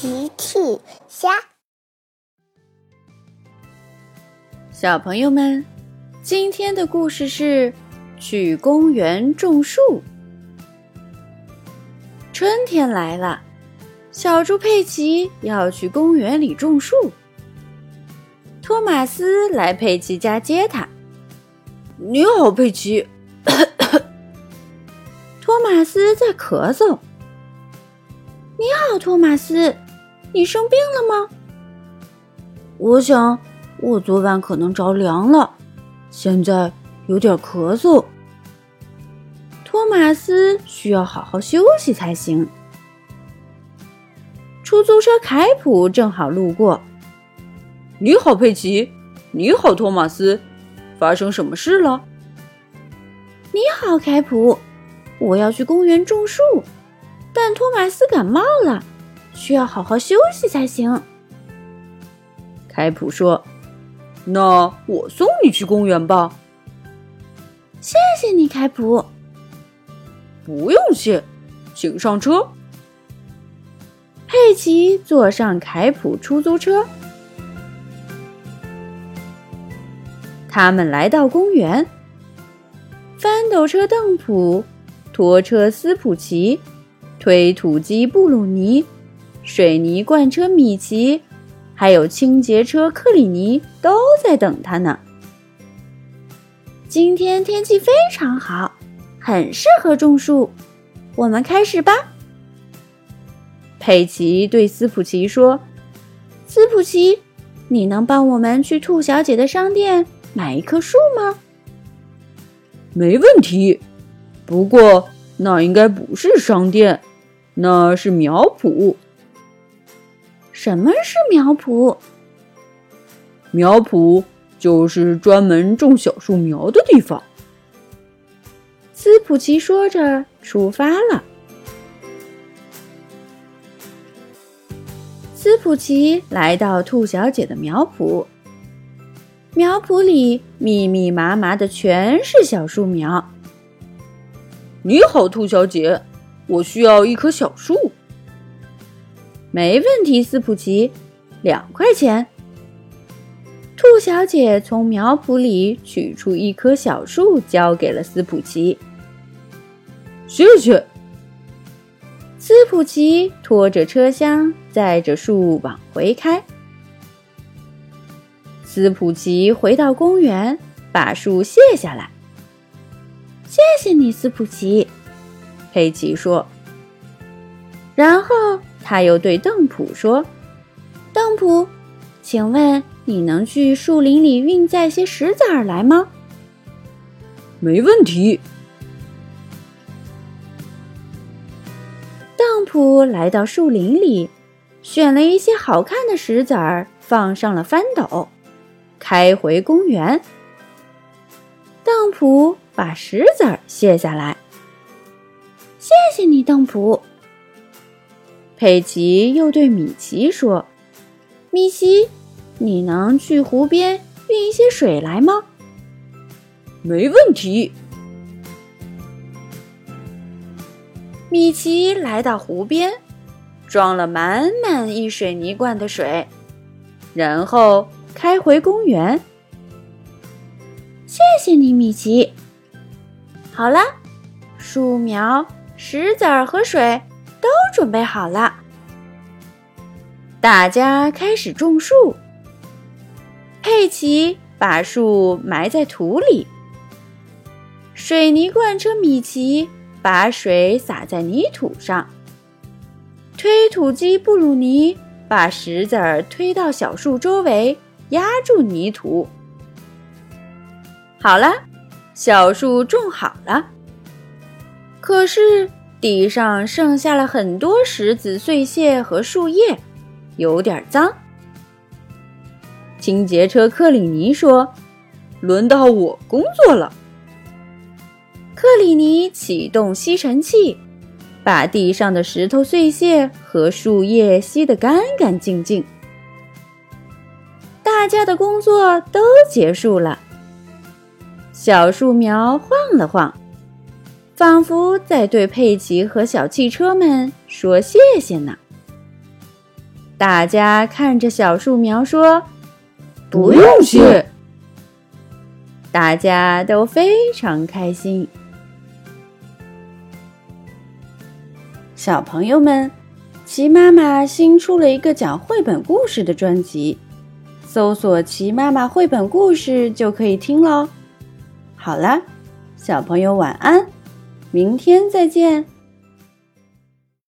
奇趣虾，小朋友们，今天的故事是去公园种树。春天来了，小猪佩奇要去公园里种树。托马斯来佩奇家接他。你好，佩奇。托马斯在咳嗽。你好，托马斯，你生病了吗？我想，我昨晚可能着凉了，现在有点咳嗽。托马斯需要好好休息才行。出租车凯普正好路过。你好，佩奇。你好，托马斯。发生什么事了？你好，凯普。我要去公园种树。但托马斯感冒了，需要好好休息才行。凯普说：“那我送你去公园吧。”谢谢你，凯普。不用谢，请上车。佩奇坐上凯普出租车，他们来到公园。翻斗车邓普，拖车斯普奇。推土机布鲁尼、水泥罐车米奇，还有清洁车克里尼都在等他呢。今天天气非常好，很适合种树。我们开始吧。佩奇对斯普奇说：“斯普奇，你能帮我们去兔小姐的商店买一棵树吗？”“没问题，不过那应该不是商店。”那是苗圃。什么是苗圃？苗圃就是专门种小树苗的地方。斯普奇说着，出发了。斯普奇来到兔小姐的苗圃，苗圃里密密麻麻的全是小树苗。你好，兔小姐。我需要一棵小树，没问题，斯普奇，两块钱。兔小姐从苗圃里取出一棵小树，交给了斯普奇。谢谢。斯普奇拖着车厢，载着树往回开。斯普奇回到公园，把树卸下来。谢谢你，斯普奇。佩奇说，然后他又对邓普说：“邓普，请问你能去树林里运载些石子儿来吗？”“没问题。”邓普来到树林里，选了一些好看的石子儿，放上了翻斗，开回公园。邓普把石子儿卸下来。谢谢你，邓普。佩奇又对米奇说：“米奇，你能去湖边运一些水来吗？”“没问题。”米奇来到湖边，装了满满一水泥罐的水，然后开回公园。谢谢你，米奇。好了，树苗。石子儿和水都准备好了，大家开始种树。佩奇把树埋在土里，水泥罐车米奇把水洒在泥土上，推土机布鲁尼把石子儿推到小树周围，压住泥土。好了，小树种好了。可是地上剩下了很多石子碎屑和树叶，有点脏。清洁车克里尼说：“轮到我工作了。”克里尼启动吸尘器，把地上的石头碎屑和树叶吸得干干净净。大家的工作都结束了，小树苗晃了晃。仿佛在对佩奇和小汽车们说谢谢呢。大家看着小树苗说：“不用谢。”大家都非常开心。小朋友们，齐妈妈新出了一个讲绘本故事的专辑，搜索“齐妈妈绘本故事”就可以听喽。好了，小朋友晚安，明天再见。